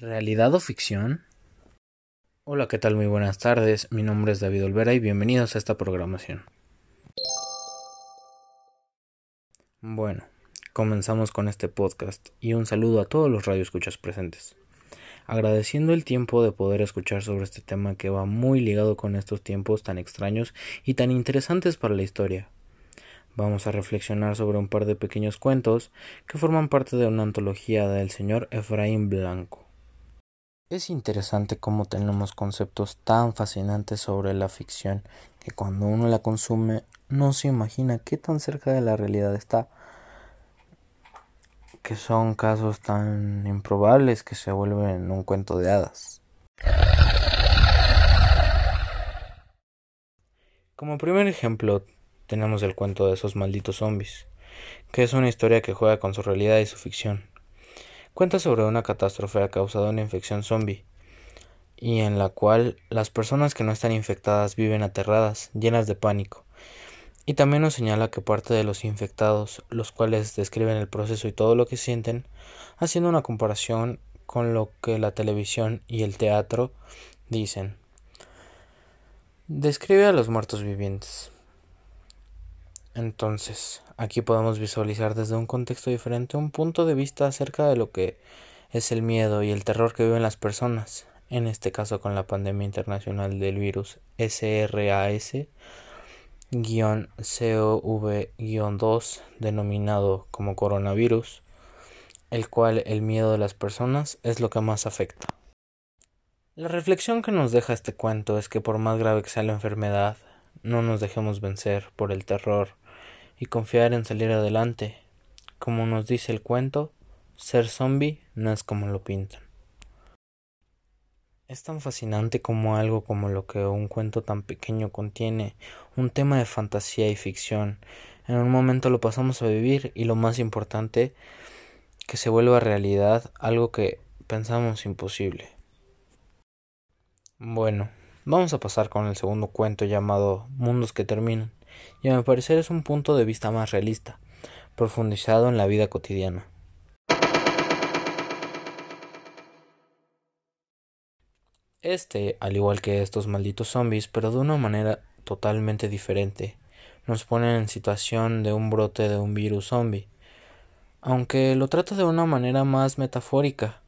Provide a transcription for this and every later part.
¿Realidad o ficción? Hola, ¿qué tal? Muy buenas tardes. Mi nombre es David Olvera y bienvenidos a esta programación. Bueno, comenzamos con este podcast y un saludo a todos los radioescuchas presentes. Agradeciendo el tiempo de poder escuchar sobre este tema que va muy ligado con estos tiempos tan extraños y tan interesantes para la historia. Vamos a reflexionar sobre un par de pequeños cuentos que forman parte de una antología del señor Efraín Blanco. Es interesante cómo tenemos conceptos tan fascinantes sobre la ficción que cuando uno la consume no se imagina qué tan cerca de la realidad está, que son casos tan improbables que se vuelven un cuento de hadas. Como primer ejemplo tenemos el cuento de esos malditos zombies, que es una historia que juega con su realidad y su ficción cuenta sobre una catástrofe a causa de una infección zombie, y en la cual las personas que no están infectadas viven aterradas, llenas de pánico. Y también nos señala que parte de los infectados, los cuales describen el proceso y todo lo que sienten, haciendo una comparación con lo que la televisión y el teatro dicen. Describe a los muertos vivientes. Entonces, aquí podemos visualizar desde un contexto diferente un punto de vista acerca de lo que es el miedo y el terror que viven las personas, en este caso con la pandemia internacional del virus SRAS-CoV-2 denominado como coronavirus, el cual el miedo de las personas es lo que más afecta. La reflexión que nos deja este cuento es que por más grave que sea la enfermedad, no nos dejemos vencer por el terror y confiar en salir adelante. Como nos dice el cuento, ser zombie no es como lo pintan. Es tan fascinante como algo como lo que un cuento tan pequeño contiene, un tema de fantasía y ficción. En un momento lo pasamos a vivir y lo más importante, que se vuelva realidad algo que pensamos imposible. Bueno, vamos a pasar con el segundo cuento llamado Mundos que terminan y a mi parecer es un punto de vista más realista, profundizado en la vida cotidiana. Este, al igual que estos malditos zombies, pero de una manera totalmente diferente, nos pone en situación de un brote de un virus zombie, aunque lo trata de una manera más metafórica,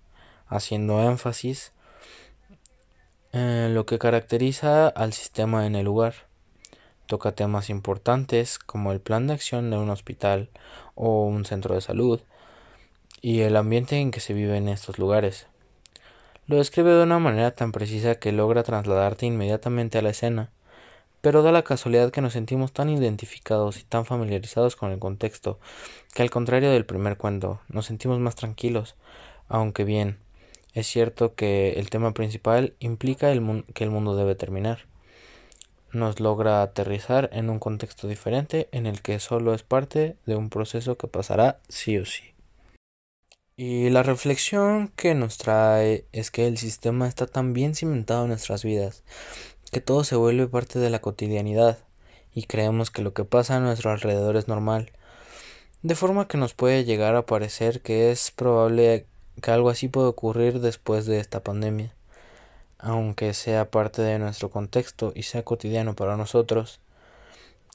haciendo énfasis en lo que caracteriza al sistema en el lugar. Toca temas importantes como el plan de acción de un hospital o un centro de salud y el ambiente en que se vive en estos lugares. Lo describe de una manera tan precisa que logra trasladarte inmediatamente a la escena, pero da la casualidad que nos sentimos tan identificados y tan familiarizados con el contexto que al contrario del primer cuento nos sentimos más tranquilos, aunque bien es cierto que el tema principal implica que el mundo debe terminar nos logra aterrizar en un contexto diferente en el que solo es parte de un proceso que pasará sí o sí. Y la reflexión que nos trae es que el sistema está tan bien cimentado en nuestras vidas que todo se vuelve parte de la cotidianidad y creemos que lo que pasa a nuestro alrededor es normal, de forma que nos puede llegar a parecer que es probable que algo así pueda ocurrir después de esta pandemia aunque sea parte de nuestro contexto y sea cotidiano para nosotros,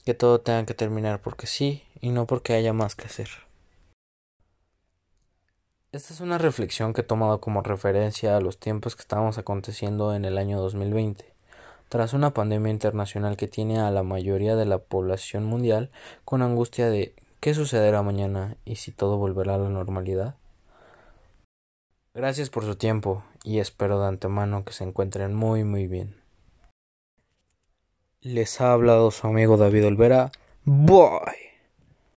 que todo tenga que terminar porque sí y no porque haya más que hacer. Esta es una reflexión que he tomado como referencia a los tiempos que estamos aconteciendo en el año 2020, tras una pandemia internacional que tiene a la mayoría de la población mundial con angustia de qué sucederá mañana y si todo volverá a la normalidad. Gracias por su tiempo y espero de antemano que se encuentren muy muy bien. Les ha hablado su amigo David Olvera. Bye.